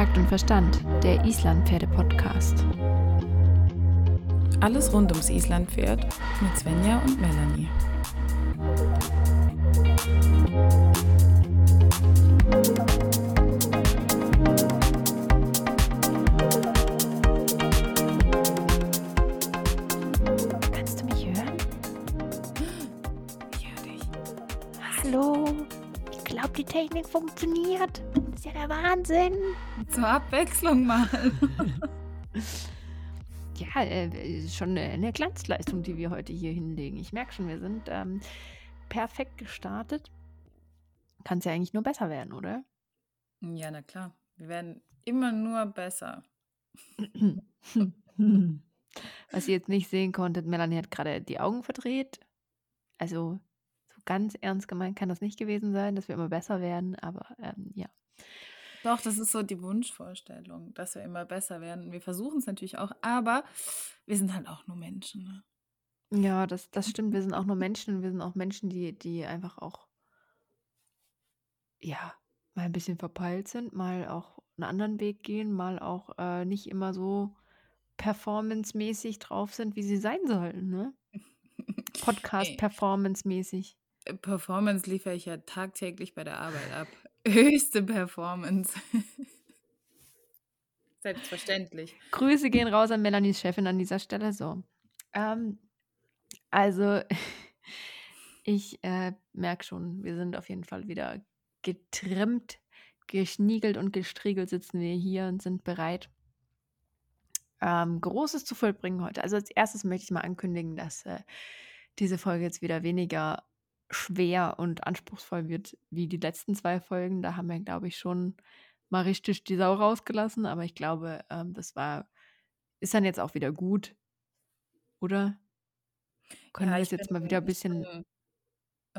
Takt und Verstand, der Islandpferde-Podcast. Alles rund ums Islandpferd mit Svenja und Melanie. Kannst du mich hören? Ich höre dich. Hallo? Ich glaube, die Technik funktioniert. Ist ja der Wahnsinn. Zur Abwechslung mal. Ja, äh, schon eine, eine Glanzleistung, die wir heute hier hinlegen. Ich merke schon, wir sind ähm, perfekt gestartet. Kann es ja eigentlich nur besser werden, oder? Ja, na klar. Wir werden immer nur besser. Was ihr jetzt nicht sehen konntet, Melanie hat gerade die Augen verdreht. Also so ganz ernst gemeint kann das nicht gewesen sein, dass wir immer besser werden, aber ähm, ja. Doch, das ist so die Wunschvorstellung, dass wir immer besser werden. Wir versuchen es natürlich auch, aber wir sind halt auch nur Menschen. Ne? Ja, das, das stimmt. Wir sind auch nur Menschen und wir sind auch Menschen, die, die einfach auch, ja, mal ein bisschen verpeilt sind, mal auch einen anderen Weg gehen, mal auch äh, nicht immer so performancemäßig drauf sind, wie sie sein sollten, ne? Podcast performancemäßig. Performance liefere ich ja tagtäglich bei der Arbeit ab. Höchste Performance. Selbstverständlich. Grüße gehen raus an Melanies Chefin an dieser Stelle. So. Ähm, also, ich äh, merke schon, wir sind auf jeden Fall wieder getrimmt, geschniegelt und gestriegelt sitzen wir hier und sind bereit, ähm, Großes zu vollbringen heute. Also als erstes möchte ich mal ankündigen, dass äh, diese Folge jetzt wieder weniger schwer und anspruchsvoll wird wie die letzten zwei Folgen. Da haben wir, glaube ich, schon mal richtig die Sau rausgelassen, aber ich glaube, ähm, das war, ist dann jetzt auch wieder gut, oder? Können Ja, wir es jetzt mal wieder ein bisschen,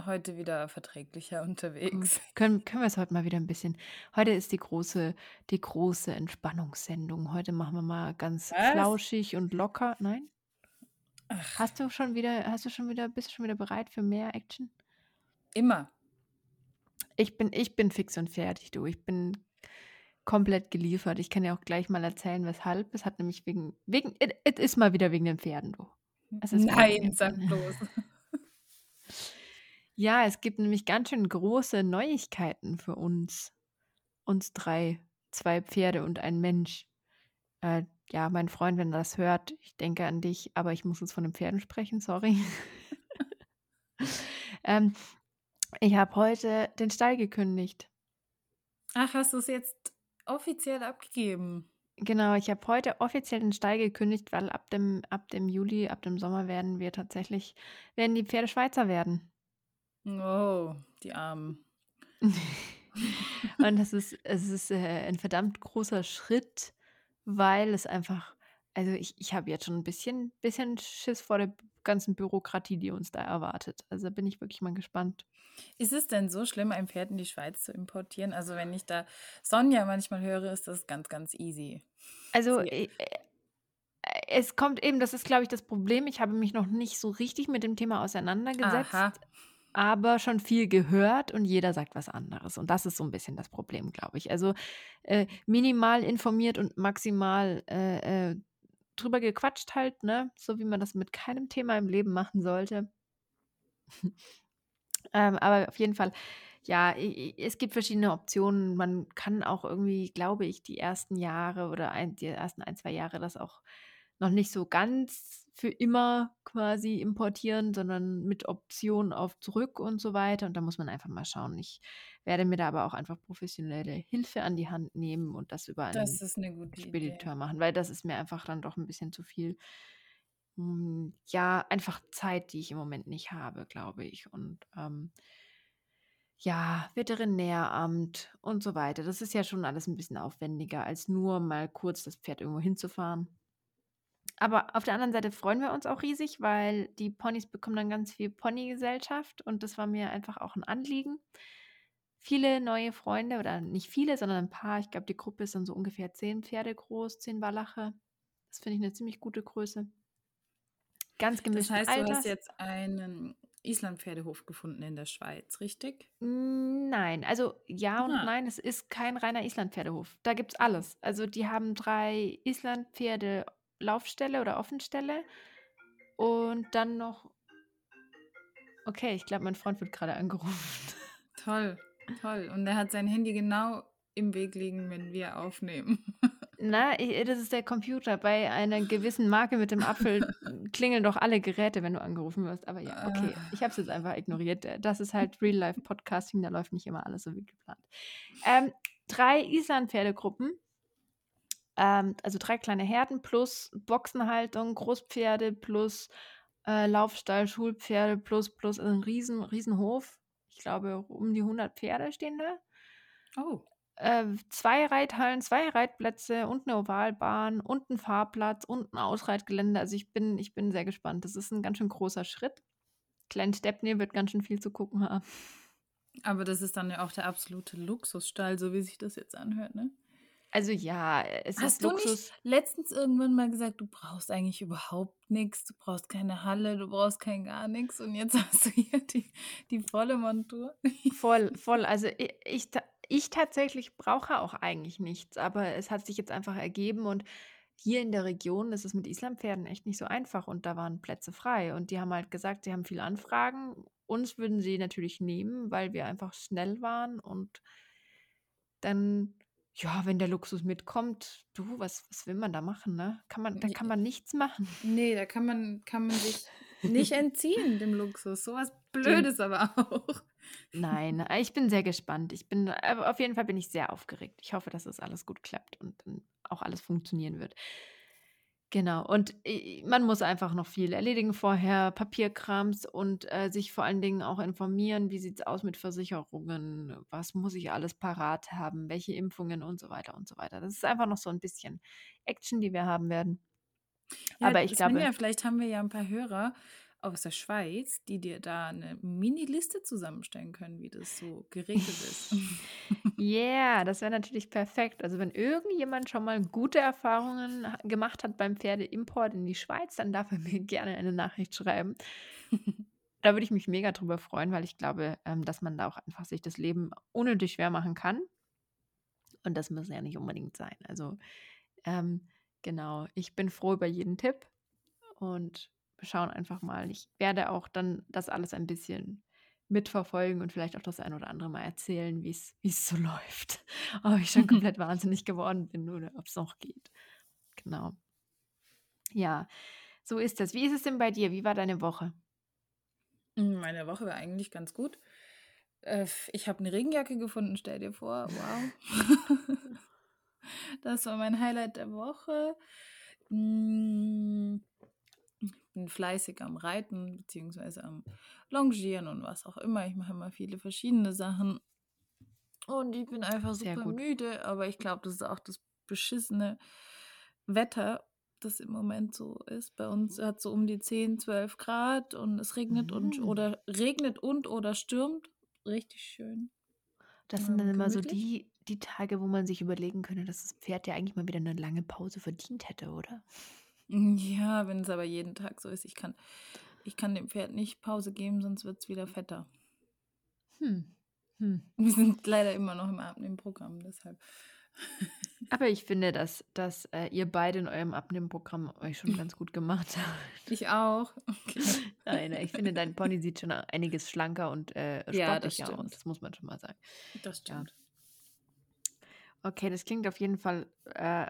heute wieder verträglicher gut, unterwegs. können, können wir es heute mal wieder ein bisschen, heute ist die große, die große Entspannungssendung. Heute machen wir mal ganz Was? flauschig und locker. Nein? Ach, Hast du schon wieder, hast du schon wieder, bist du schon wieder bereit für mehr Action? Immer. Ich bin, ich bin fix und fertig, du. Ich bin komplett geliefert. Ich kann ja auch gleich mal erzählen, weshalb. Es hat nämlich wegen, wegen, es ist mal wieder wegen den Pferden, du. Nein, sag bloß. Ja, es gibt nämlich ganz schön große Neuigkeiten für uns. Uns drei. Zwei Pferde und ein Mensch. Äh, ja, mein Freund, wenn er das hört, ich denke an dich, aber ich muss jetzt von den Pferden sprechen, sorry. ähm, ich habe heute den Stall gekündigt. Ach, hast du es jetzt offiziell abgegeben? Genau, ich habe heute offiziell den Stall gekündigt, weil ab dem, ab dem Juli, ab dem Sommer werden wir tatsächlich, werden die Pferde Schweizer werden. Oh, die Armen. Und das ist, es ist äh, ein verdammt großer Schritt, weil es einfach, also ich, ich habe jetzt schon ein bisschen, bisschen Schiss vor der ganzen Bürokratie, die uns da erwartet. Also da bin ich wirklich mal gespannt. Ist es denn so schlimm, ein Pferd in die Schweiz zu importieren? Also wenn ich da Sonja manchmal höre, ist das ganz, ganz easy. Also Sie, äh, äh, es kommt eben, das ist, glaube ich, das Problem. Ich habe mich noch nicht so richtig mit dem Thema auseinandergesetzt, aha, aber schon viel gehört und jeder sagt was anderes. Und das ist so ein bisschen das Problem, glaube ich. Also äh, minimal informiert und maximal äh, äh, drüber gequatscht halt, ne? So wie man das mit keinem Thema im Leben machen sollte. Ähm, aber auf jeden Fall, ja, es gibt verschiedene Optionen. Man kann auch irgendwie, glaube ich, die ersten Jahre oder ein, die ersten ein, zwei Jahre das auch noch nicht so ganz für immer quasi importieren, sondern mit Option auf zurück und so weiter. Und da muss man einfach mal schauen. Ich werde mir da aber auch einfach professionelle Hilfe an die Hand nehmen und das über einen das gute Idee. Spediteur machen, weil das ist mir einfach dann doch ein bisschen zu viel. Hm, Ja, einfach Zeit, die ich im Moment nicht habe, glaube ich. Und ähm, ja, Veterinäramt und so weiter. Das ist ja schon alles ein bisschen aufwendiger, als nur mal kurz das Pferd irgendwo hinzufahren. Aber auf der anderen Seite freuen wir uns auch riesig, weil die Ponys bekommen dann ganz viel Ponygesellschaft und das war mir einfach auch ein Anliegen. Viele neue Freunde oder nicht viele, sondern ein paar. Ich glaube, die Gruppe ist dann so ungefähr zehn Pferde groß, zehn Wallache. Das finde ich eine ziemlich gute Größe. Ganz Das gemischten heißt, du hast Alters. jetzt einen Islandpferdehof gefunden in der Schweiz, richtig? Nein, also ja und Ah. nein, es ist kein reiner Islandpferdehof. Da gibt's alles. Also, die haben 3 Islandpferde-Laufställe oder Offenställe und dann noch Okay, ich glaube, mein Freund wird gerade angerufen. Toll, toll. Und er hat sein Handy genau im Weg liegen, wenn wir aufnehmen. Na, i das ist der Computer. Bei einer gewissen Marke mit dem Apfel klingeln doch alle Geräte, wenn du angerufen wirst. Aber ja, okay, Ah. ich habe es jetzt einfach ignoriert. Das ist halt Real-Life-Podcasting, da läuft nicht immer alles so wie geplant. Ähm, 3 Islandpferdegruppen. Ähm, also 3 kleine Herden plus Boxenhaltung, Großpferde plus, äh, Laufstall, Schulpferde plus plus also 'n riesen Riesenhof. Ich glaube, um die 100 Pferde stehen da. Oh. Äh, 2 Reithallen, 2 Reitplätze und 'ne Ovalbahn und 'n Fahrplatz und 'n Ausreitgelände. Also, ich bin ich bin sehr gespannt. Das ist 'n ganz schön großer Schritt. Klein Stepney wird ganz schön viel zu gucken haben. Aber das ist dann ja auch der absolute Luxusstall, so wie sich das jetzt anhört, ne? Also ja, äh, es ist Hast du Luxus. nicht letztens irgendwann mal gesagt, du brauchst eigentlich überhaupt nix, du brauchst keine Halle, du brauchst kein gar nix und jetzt hast du hier die die volle Montur? Voll, voll. Also, ich ta ich tatsächlich brauche auch eigentlich nichts, aber es hat sich jetzt einfach ergeben und hier in der Region ist es mit Islandpferden echt nicht so einfach und da waren Plätze frei und die haben halt gesagt, sie haben viele Anfragen. Uns würden sie natürlich nehmen, weil wir einfach schnell waren und dann ja, wenn der Luxus mitkommt, du, was was will man da machen, ne? Kann man da kann man nichts machen. Ne, da kann man kann man sich nicht entziehen dem Luxus. So was Den Blödes aber auch. Nein, äh, ich bin sehr gespannt. Ich bin aber auf jeden Fall bin ich sehr aufgeregt. Ich hoffe, dass das alles gut klappt und dann auch alles funktionieren wird. Genau. Und, man muss einfach noch viel erledigen vorher, Papierkrams und, äh, sich vor allen Dingen auch informieren, wie sieht's aus mit Versicherungen? Was muss ich alles parat haben? Welche Impfungen und so weiter und so weiter. Das ist einfach noch so 'n bisschen Action, die wir haben werden. Ja, Aber ich glaube vielleicht haben wir ja 'n paar Hörer aus der Schweiz, die dir da 'ne Mini-Liste zusammenstellen können, wie das so geregelt ist. Yeah, das wäre natürlich perfekt. Also, wenn irgendjemand schon mal gute Erfahrungen gemacht hat beim Pferdeimport in die Schweiz, dann darf er mir gerne eine Nachricht schreiben. Da würde ich mich mega drüber freuen, weil ich glaube, ähm, dass man da auch einfach sich das Leben unnötig schwer machen kann. Und das muss ja nicht unbedingt sein. Also, ähm, genau, ich bin froh über jeden Tipp und wir schauen einfach mal. Ich werde auch dann das alles ein bisschen mitverfolgen und vielleicht auch das ein oder andere Mal erzählen, wie's wie's so läuft. Ob ich schon komplett wahnsinnig geworden bin oder ob's noch geht. Genau. Ja, so ist das. Wie ist es denn bei dir? Wie war deine Woche? Hm, meine Woche war eigentlich ganz gut. Äh, ich habe 'ne Regenjacke gefunden, stell dir vor. Wow. Das war mein Highlight der Woche. Bin fleißig am Reiten beziehungsweise am Longieren und was auch immer. Ich mache immer viele verschiedene Sachen. Und ich bin einfach Sehr super gut. müde, aber ich glaube, das ist auch das beschissene Wetter, das im Moment so ist. Bei uns hat's so um die 10, 12 Grad und es regnet und Mhm. oder regnet und oder stürmt. Richtig schön. Das sind dann Ähm, immer so die die Tage, wo man sich überlegen könnte, dass das Pferd ja eigentlich mal wieder 'ne lange Pause verdient hätte, oder? Ja, wenn's aber jeden Tag so ist. Ich kann ich kann dem Pferd nicht Pause geben, sonst wird's wieder fetter. Hm, hm. Wir sind leider immer noch im Abnehmprogramm, deshalb. Aber ich finde, dass dass, äh, ihr beide in eurem Abnehmprogramm euch schon ganz gut gemacht habt. Ich auch. Okay. Nein, ich finde, dein Pony sieht schon einiges schlanker und, äh, Ja, das sportlicher aus. stimmt. Das muss man schon mal sagen. Das Ja. stimmt. Okay, das klingt auf jeden Fall, äh,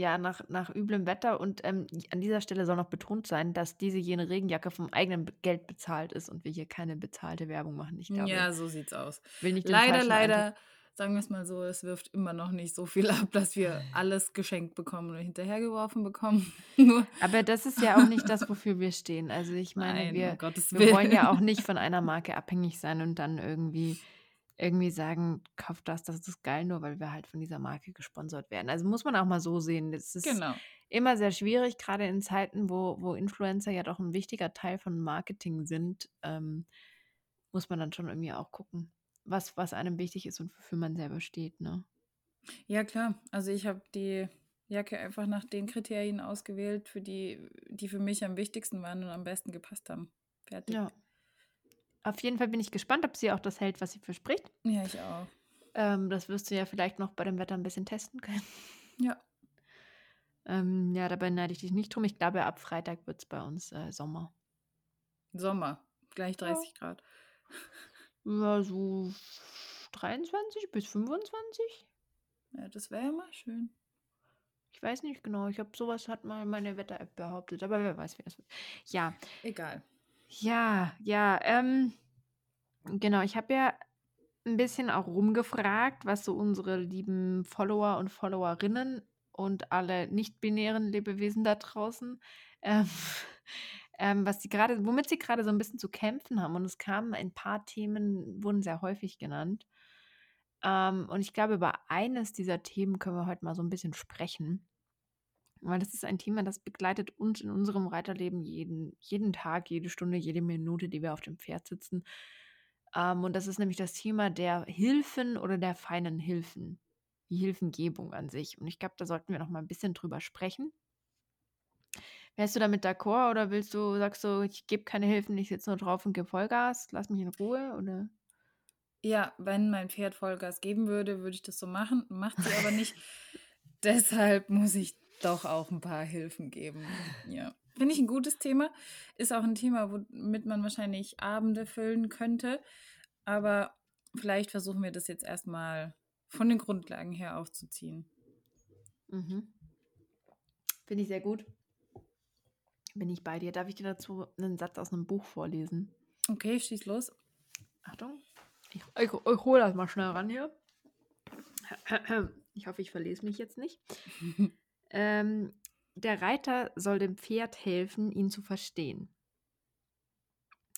ja, nach nach üblem Wetter und, ähm, an dieser Stelle soll noch betont sein, dass diese jene Regenjacke vom eigenen Geld bezahlt ist und wir hier keine bezahlte Werbung machen. Ich glaube Ja, so sieht's aus. will nicht Leider, falschen Eindruck leider, sagen wir's mal so, es wirft immer noch nicht so viel ab, dass wir alles geschenkt bekommen oder hinterhergeworfen bekommen. Aber das ist ja auch nicht das, wofür wir stehen. Also, ich meine, Nein, wir wir wollen ja auch nicht von einer Marke abhängig sein und dann irgendwie irgendwie sagen: „Kauf das, das ist geil“, nur weil wir halt von dieser Marke gesponsert werden. Also, muss man auch mal so sehen. Das ist Genau. immer sehr schwierig, grade in Zeiten, wo wo Influencer ja doch 'n wichtiger Teil von Marketing sind, ähm, muss man dann schon irgendwie auch gucken, was was einem wichtig ist und wofür man selber steht, ne? Ja, klar. Also, ich habe die Jacke einfach nach den Kriterien ausgewählt, für die die für mich am wichtigsten waren und am besten gepasst haben. Fertig. Ja. Auf jeden Fall bin ich gespannt, ob sie auch das hält, was sie verspricht. Ja, ich auch. Ähm, das wirst du ja vielleicht noch bei dem Wetter ein bisschen testen können. Ja. Ähm, ja, dabei neide ich dich nicht drum. Ich glaube, ab Freitag wird es bei uns äh, Sommer. Sommer. Gleich 30 Grad. Ja, so 23 bis 25. Ja, das wäre ja mal schön. Ich weiß nicht genau. Ich habe sowas hat mal meine Wetter-App behauptet, aber wer weiß, wie das wird. Ja, Egal. Ja, ja. Ähm, genau, ich habe ja ein bisschen auch rumgefragt, was so unsere lieben Follower und Followerinnen und alle nicht-binären Lebewesen da draußen, ähm, ähm, was sie gerade, womit sie gerade so ein bisschen zu kämpfen haben. Und es kamen ein paar Themen, wurden sehr häufig genannt. Ähm, und ich glaube, über eines dieser Themen können wir heute mal so ein bisschen sprechen. Weil das ist ein Thema, das begleitet uns in unserem Reiterleben jeden, jeden Tag, jede Stunde, jede Minute, die wir auf dem Pferd sitzen. Ähm, und das ist nämlich das Thema der Hilfen oder der feinen Hilfen. Die Hilfengebung an sich. Und ich glaube, da sollten wir noch mal ein bisschen drüber sprechen. Wärst du damit d'accord oder willst du, sagst du, ich gebe keine Hilfen, ich sitze nur drauf und gebe Vollgas, lass mich in Ruhe? Oder? Ja, wenn mein Pferd Vollgas geben würde, würde ich das so machen. Macht sie aber nicht. Deshalb muss ich doch auch ein paar Hilfen geben. Ja. Finde ich ein gutes Thema. Ist auch ein Thema, womit man wahrscheinlich Abende füllen könnte. Aber vielleicht versuchen wir das jetzt erstmal von den Grundlagen her aufzuziehen. Mhm. Finde ich sehr gut. Bin ich bei dir. Darf ich dir dazu einen Satz aus einem Buch vorlesen? Okay, schieß los. Achtung. Ich, ich, ich hole das mal schnell ran hier. Ich hoffe, ich verlese mich jetzt nicht. ähm, der Reiter soll dem Pferd helfen, ihn zu verstehen.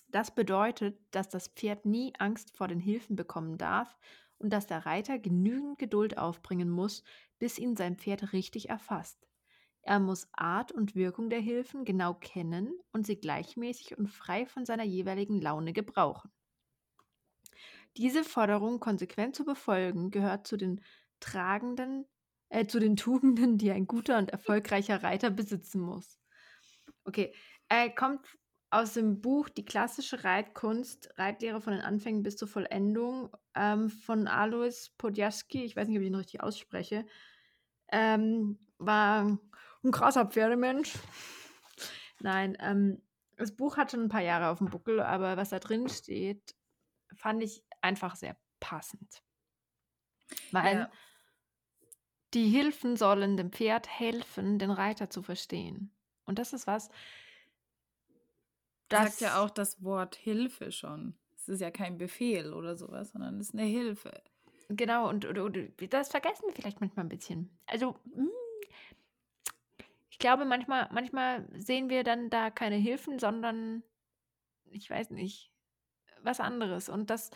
Das bedeutet, dass das Pferd nie Angst vor den Hilfen bekommen darf und dass der Reiter genügend Geduld aufbringen muss, bis ihn sein Pferd richtig erfasst. Er muss Art und Wirkung der Hilfen genau kennen und sie gleichmäßig und frei von seiner jeweiligen Laune gebrauchen. Diese Forderung konsequent zu befolgen gehört zu den tragenden, äh, zu den Tugenden, die ein guter und erfolgreicher Reiter besitzen muss. Okay, er kommt aus dem Buch Die klassische Reitkunst, Reitlehre von den Anfängen bis zur Vollendung ähm, von Alois Podjaski, ich weiß nicht, ob ich ihn richtig ausspreche, ähm, war ein krasser Pferdemensch. Nein, ähm, das Buch hat schon ein paar Jahre auf dem Buckel, aber was da drin steht, fand ich einfach sehr passend. Weil ja. Die Hilfen sollen dem Pferd helfen, den Reiter zu verstehen. Und das ist was. Das sagt ja auch das Wort Hilfe schon. Es ist ja kein Befehl oder sowas, sondern es ist eine Hilfe. Genau, und, und, und das vergessen wir vielleicht manchmal ein bisschen. Also, hm, ich glaube, manchmal, manchmal sehen wir dann da keine Hilfen, sondern ich weiß nicht, was anderes. Und das,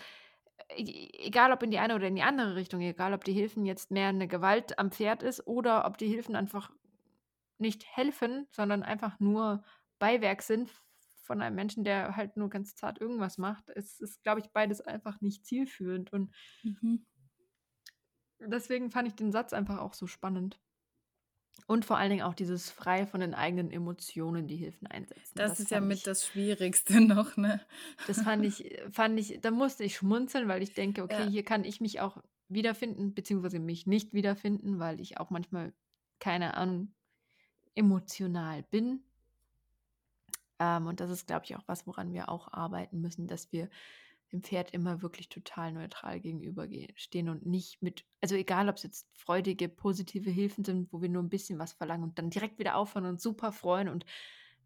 egal ob in die eine oder in die andere Richtung, egal ob die Hilfen jetzt mehr eine Gewalt am Pferd ist oder ob die Hilfen einfach nicht helfen, sondern einfach nur Beiwerk sind von einem Menschen, der halt nur ganz zart irgendwas macht. Es ist, glaube ich, beides einfach nicht zielführend. Und mhm. deswegen fand ich den Satz einfach auch so spannend. Und vor allen Dingen auch dieses frei von den eigenen Emotionen die Hilfen einsetzen. Das, das ist ja mit ich, das Schwierigste noch, ne? Das fand ich, fand ich, da musste ich schmunzeln, weil ich denke, okay, ja. hier kann ich mich auch wiederfinden, beziehungsweise mich nicht wiederfinden, weil ich auch manchmal, keine Ahnung, emotional bin. Ähm, und das ist, glaube ich, auch was, woran wir auch arbeiten müssen, dass wir dem Pferd immer wirklich total neutral gegenüberstehen und nicht mit, also egal, ob es jetzt freudige, positive Hilfen sind, wo wir nur ein bisschen was verlangen und dann direkt wieder aufhören und super freuen und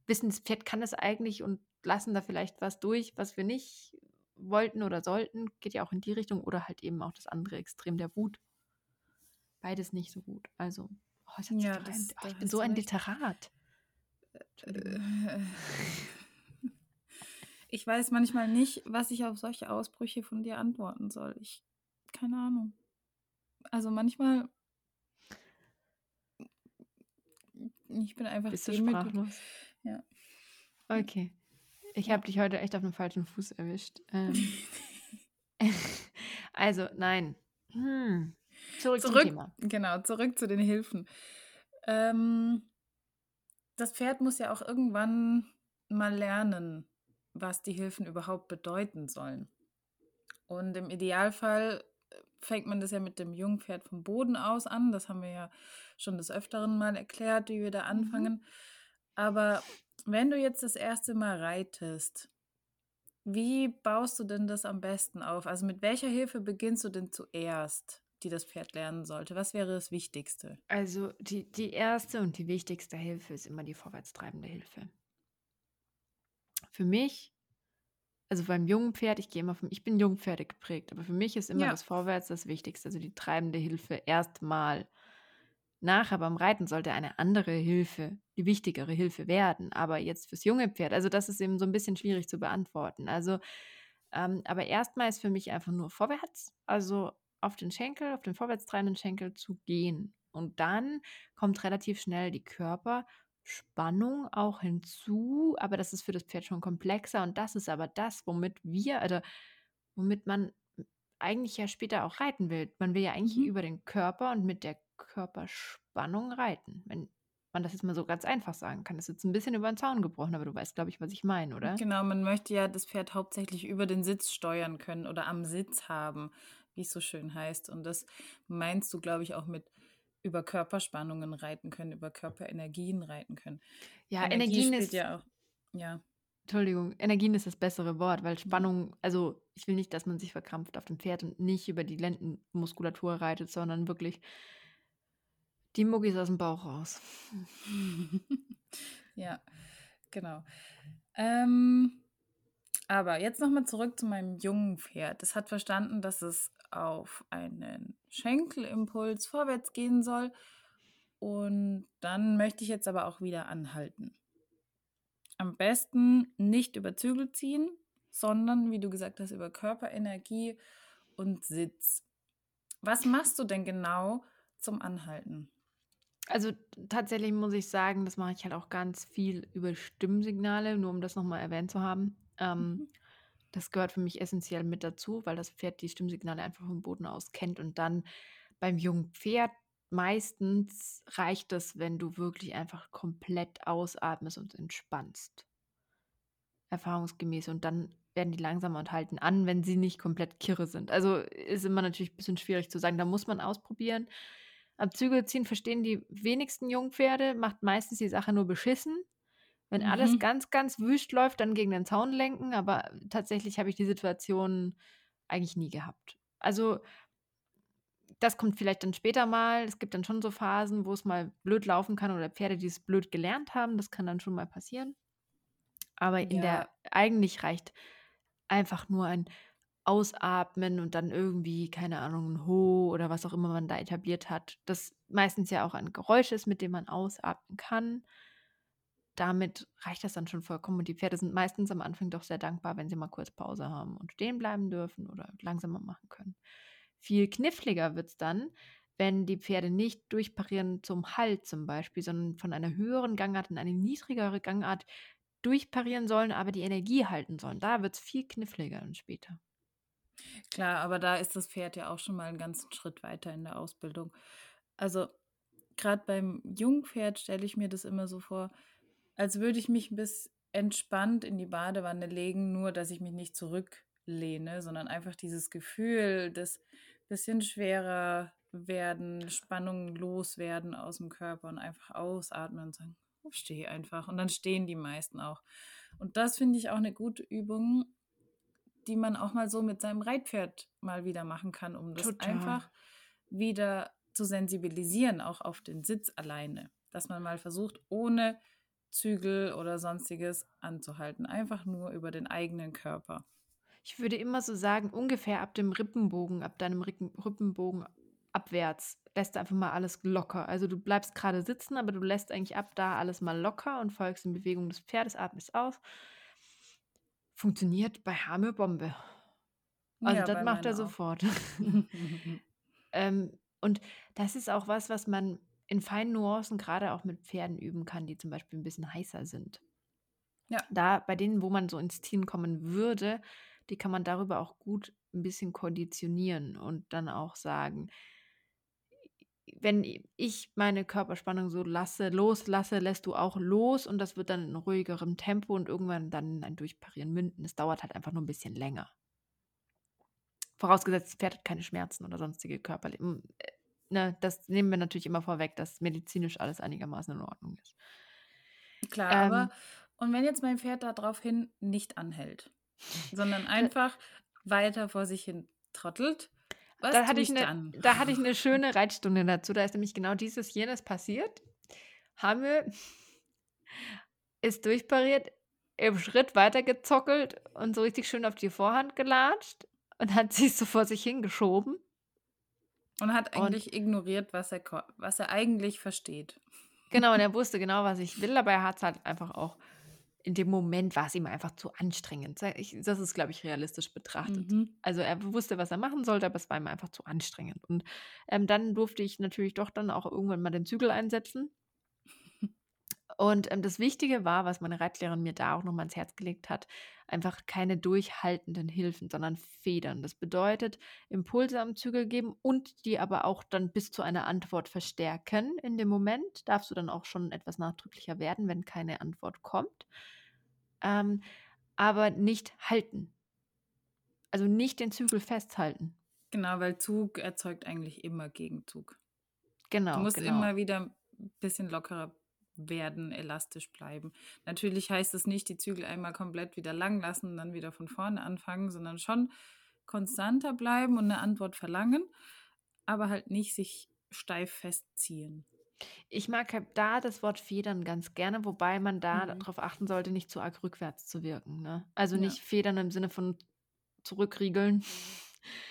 wissen, das Pferd kann das eigentlich und lassen da vielleicht was durch, was wir nicht wollten oder sollten, geht ja auch in die Richtung oder halt eben auch das andere Extrem der Wut. Beides nicht so gut. Also, oh, ja, das, oh, ich bin so ein Literat. Äh, ich weiß manchmal nicht, was ich auf solche Ausbrüche von dir antworten soll. Ich, keine Ahnung. Also manchmal, ich bin einfach Bist du sprachlos? Ja. Okay. Ich habe dich heute echt auf dem falschen Fuß erwischt. Ähm. also, nein. Hm. Zurück, zurück, zum Thema. Genau, zurück zu den Hilfen. Ähm, das Pferd muss ja auch irgendwann mal lernen, was die Hilfen überhaupt bedeuten sollen. Und im Idealfall äh, fängt man das ja mit dem Jungpferd vom Boden aus an. Das haben wir ja schon des Öfteren mal erklärt, wie wir da mhm. anfangen. Mhm. Aber wenn du jetzt das erste Mal reitest, wie baust du denn das am besten auf? Also mit welcher Hilfe beginnst du denn zuerst, die das Pferd lernen sollte? Was wäre das Wichtigste? Also die, die erste und die wichtigste Hilfe ist immer die vorwärtstreibende Hilfe. Für mich, also beim jungen Pferd, ich gehe immer vom, ich bin Jungpferde geprägt, aber für mich ist immer ja. das Vorwärts das Wichtigste, also die treibende Hilfe erstmal. Nachher beim Reiten sollte eine andere Hilfe, die wichtigere Hilfe werden. Aber jetzt fürs junge Pferd, also das ist eben so ein bisschen schwierig zu beantworten. Also, ähm, aber erstmal ist für mich einfach nur vorwärts, also auf den Schenkel, auf den vorwärtstreibenden Schenkel zu gehen. Und dann kommt relativ schnell die Körperspannung auch hinzu, aber das ist für das Pferd schon komplexer und das ist aber das, womit wir, also womit man eigentlich ja später auch reiten will. Man will ja eigentlich mhm. über den Körper und mit der Körperspannung reiten. Wenn man das jetzt mal so ganz einfach sagen kann. Das ist jetzt ein bisschen über den Zaun gebrochen, aber du weißt, glaube ich, was ich meine, oder? Genau, man möchte ja das Pferd hauptsächlich über den Sitz steuern können oder am Sitz haben, wie es so schön heißt. Und das meinst du, glaube ich, auch mit über Körperspannungen reiten können, über Körperenergien reiten können. Ja, Energie Energien ist ja auch, ja. Entschuldigung, Energien ist das bessere Wort, weil Spannung, also ich will nicht, dass man sich verkrampft auf dem Pferd und nicht über die Lendenmuskulatur reitet, sondern wirklich die Muggis aus dem Bauch raus. ja, genau. Ähm, aber jetzt nochmal zurück zu meinem jungen Pferd. Es hat verstanden, dass es auf einen Schenkelimpuls vorwärts gehen soll. Und dann möchte ich jetzt aber auch wieder anhalten. Am besten nicht über Zügel ziehen, sondern, wie du gesagt hast, über Körperenergie und Sitz. Was machst du denn genau zum Anhalten? Also tatsächlich muss ich sagen, das mache ich halt auch ganz viel über Stimmsignale, nur um das nochmal erwähnt zu haben. Ähm, mhm. Das gehört für mich essentiell mit dazu, weil das Pferd die Stimmsignale einfach vom Boden aus kennt. Und dann beim jungen Pferd meistens reicht es, wenn du wirklich einfach komplett ausatmest und entspannst. Erfahrungsgemäß. Und dann werden die langsamer und halten an, wenn sie nicht komplett kirre sind. Also ist immer natürlich ein bisschen schwierig zu sagen. Da muss man ausprobieren. Am Zügel ziehen verstehen die wenigsten Jungpferde, macht meistens die Sache nur beschissen. Wenn mhm. alles ganz, ganz wüst läuft, dann gegen den Zaun lenken, aber tatsächlich habe ich die Situation eigentlich nie gehabt. Also das kommt vielleicht dann später mal. Es gibt dann schon so Phasen, wo es mal blöd laufen kann oder Pferde, die es blöd gelernt haben. Das kann dann schon mal passieren. Aber in ja. der eigentlich reicht einfach nur ein Ausatmen und dann irgendwie, keine Ahnung, ein Ho oder was auch immer man da etabliert hat, das meistens ja auch ein Geräusch ist, mit dem man ausatmen kann. Damit reicht das dann schon vollkommen. Und die Pferde sind meistens am Anfang doch sehr dankbar, wenn sie mal kurz Pause haben und stehen bleiben dürfen oder langsamer machen können. Viel kniffliger wird es dann, wenn die Pferde nicht durchparieren zum Halt zum Beispiel, sondern von einer höheren Gangart in eine niedrigere Gangart durchparieren sollen, aber die Energie halten sollen. Da wird es viel kniffliger dann später. Klar, aber da ist das Pferd ja auch schon mal einen ganzen Schritt weiter in der Ausbildung. Also gerade beim Jungpferd stelle ich mir das immer so vor, als würde ich mich ein bisschen entspannt in die Badewanne legen, nur dass ich mich nicht zurücklehne, sondern einfach dieses Gefühl des bisschen schwerer werden, Spannungen loswerden aus dem Körper und einfach ausatmen und sagen, oh, steh einfach. Und dann stehen die meisten auch. Und das finde ich auch eine gute Übung, die man auch mal so mit seinem Reitpferd mal wieder machen kann, um das Total. einfach wieder zu sensibilisieren, auch auf den Sitz alleine. Dass man mal versucht, ohne Zügel oder sonstiges anzuhalten, einfach nur über den eigenen Körper. Ich würde immer so sagen, ungefähr ab dem Rippenbogen, ab deinem Rippenbogen abwärts, lässt du einfach mal alles locker. Also du bleibst gerade sitzen, aber du lässt eigentlich ab da alles mal locker und folgst den Bewegungen des Pferdes, atmest aus Funktioniert bei Hame Bombe. Also Ja, das macht er auch. sofort. Ähm, und das ist auch was, was man in feinen Nuancen gerade auch mit Pferden üben kann, die zum Beispiel ein bisschen heißer sind. Ja. Da bei denen, wo man so ins Ziehen kommen würde, die kann man darüber auch gut ein bisschen konditionieren und dann auch sagen wenn ich meine Körperspannung so lasse, loslasse, lässt du auch los und das wird dann in ruhigerem Tempo und irgendwann dann ein Durchparieren münden. Es dauert halt einfach nur ein bisschen länger. Vorausgesetzt, das Pferd hat keine Schmerzen oder sonstige körperliche. Ne, das nehmen wir natürlich immer vorweg, dass medizinisch alles einigermaßen in Ordnung ist. Klar, ähm, aber und wenn jetzt mein Pferd daraufhin nicht anhält, sondern einfach weiter vor sich hin trottelt, was da hatte, ich eine, da hatte ich eine schöne Reitstunde dazu. Da ist nämlich genau dieses, jenes passiert. Haben wir, ist durchpariert, im Schritt weitergezockelt und so richtig schön auf die Vorhand gelatscht und hat sie so vor sich hingeschoben. Und hat eigentlich und, ignoriert, was er, was er eigentlich versteht. Genau, und er wusste genau, was ich will, aber er hat es halt einfach auch in dem Moment war es ihm einfach zu anstrengend. Ich, das ist, glaube ich, realistisch betrachtet. Mhm. Also er wusste, was er machen sollte, aber es war ihm einfach zu anstrengend. Und ähm, dann durfte ich natürlich doch dann auch irgendwann mal den Zügel einsetzen. Und ähm, das Wichtige war, was meine Reitlehrerin mir da auch nochmal ins Herz gelegt hat, einfach keine durchhaltenden Hilfen, sondern Federn. Das bedeutet, Impulse am Zügel geben und die aber auch dann bis zu einer Antwort verstärken. In dem Moment darfst du dann auch schon etwas nachdrücklicher werden, wenn keine Antwort kommt. Ähm, aber nicht halten. Also nicht den Zügel festhalten. Genau, weil Zug erzeugt eigentlich immer Gegenzug. Genau. Du musst genau. immer wieder ein bisschen lockerer werden, elastisch bleiben. Natürlich heißt es nicht, die Zügel einmal komplett wieder lang lassen und dann wieder von vorne anfangen, sondern schon konstanter bleiben und eine Antwort verlangen, aber halt nicht sich steif festziehen. Ich mag halt da das Wort Federn ganz gerne, wobei man da mhm. darauf achten sollte, nicht zu arg rückwärts zu wirken. Ne? Also ja. nicht Federn im Sinne von zurückriegeln,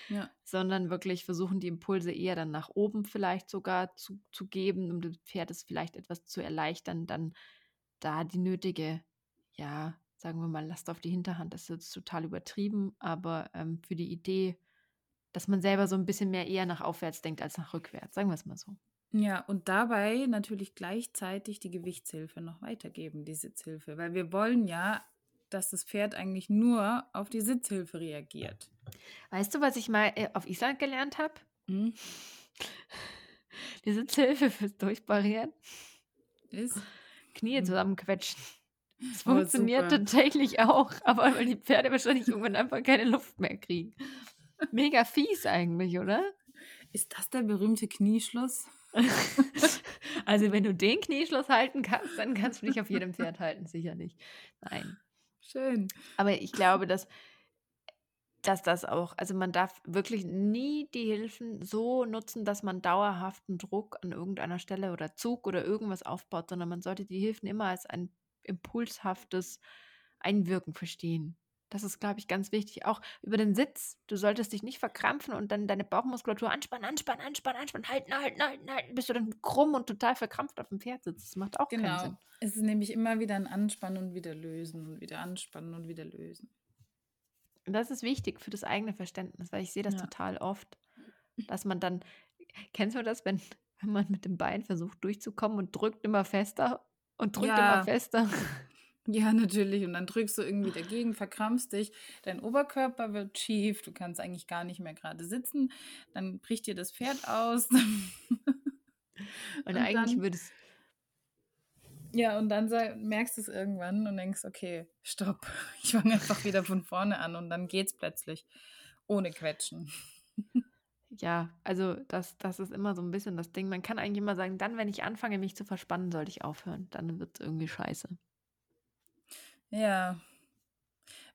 ja. sondern wirklich versuchen, die Impulse eher dann nach oben vielleicht sogar zu, zu geben, um dem Pferd es vielleicht etwas zu erleichtern, dann da die nötige, ja, sagen wir mal, Last auf die Hinterhand. Das ist jetzt total übertrieben, aber ähm, für die Idee, dass man selber so ein bisschen mehr eher nach aufwärts denkt als nach rückwärts, sagen wir es mal so. Ja, und dabei natürlich gleichzeitig die Gewichtshilfe noch weitergeben, die Sitzhilfe, weil wir wollen ja dass das Pferd eigentlich nur auf die Sitzhilfe reagiert. Weißt du, was ich mal äh, auf Island gelernt habe? Hm? Die Sitzhilfe fürs Durchbarieren ist Knie hm. zusammenquetschen. Das oh, funktioniert super. tatsächlich auch, aber weil die Pferde wahrscheinlich irgendwann einfach keine Luft mehr kriegen. Mega fies eigentlich, oder? Ist das der berühmte Knieschluss? also wenn du den Knieschluss halten kannst, dann kannst du dich auf jedem Pferd halten, sicherlich. Nein. Schön. Aber ich glaube, dass, dass das auch, also man darf wirklich nie die Hilfen so nutzen, dass man dauerhaften Druck an irgendeiner Stelle oder Zug oder irgendwas aufbaut, sondern man sollte die Hilfen immer als ein impulshaftes Einwirken verstehen. Das ist, glaube ich, ganz wichtig. Auch über den Sitz. Du solltest dich nicht verkrampfen und dann deine Bauchmuskulatur anspannen, anspannen, anspannen, anspannen, halten, halten, halten, halten, bis du dann krumm und total verkrampft auf dem Pferd sitzt. Das macht auch genau. keinen Sinn. Es ist nämlich immer wieder ein Anspannen und wieder lösen und wieder anspannen und wieder lösen. Und das ist wichtig für das eigene Verständnis, weil ich sehe das ja. total oft, dass man dann, kennst du das, wenn, wenn man mit dem Bein versucht durchzukommen und drückt immer fester und drückt ja. immer fester. Ja, natürlich. Und dann drückst du irgendwie dagegen, verkrampfst dich, dein Oberkörper wird schief, du kannst eigentlich gar nicht mehr gerade sitzen, dann bricht dir das Pferd aus. und, und eigentlich würde es. Ja, und dann merkst du es irgendwann und denkst, okay, stopp, ich fange einfach wieder von vorne an und dann geht's plötzlich ohne Quetschen. Ja, also das, das ist immer so ein bisschen das Ding. Man kann eigentlich immer sagen, dann, wenn ich anfange, mich zu verspannen, sollte ich aufhören. Dann wird es irgendwie scheiße. Ja.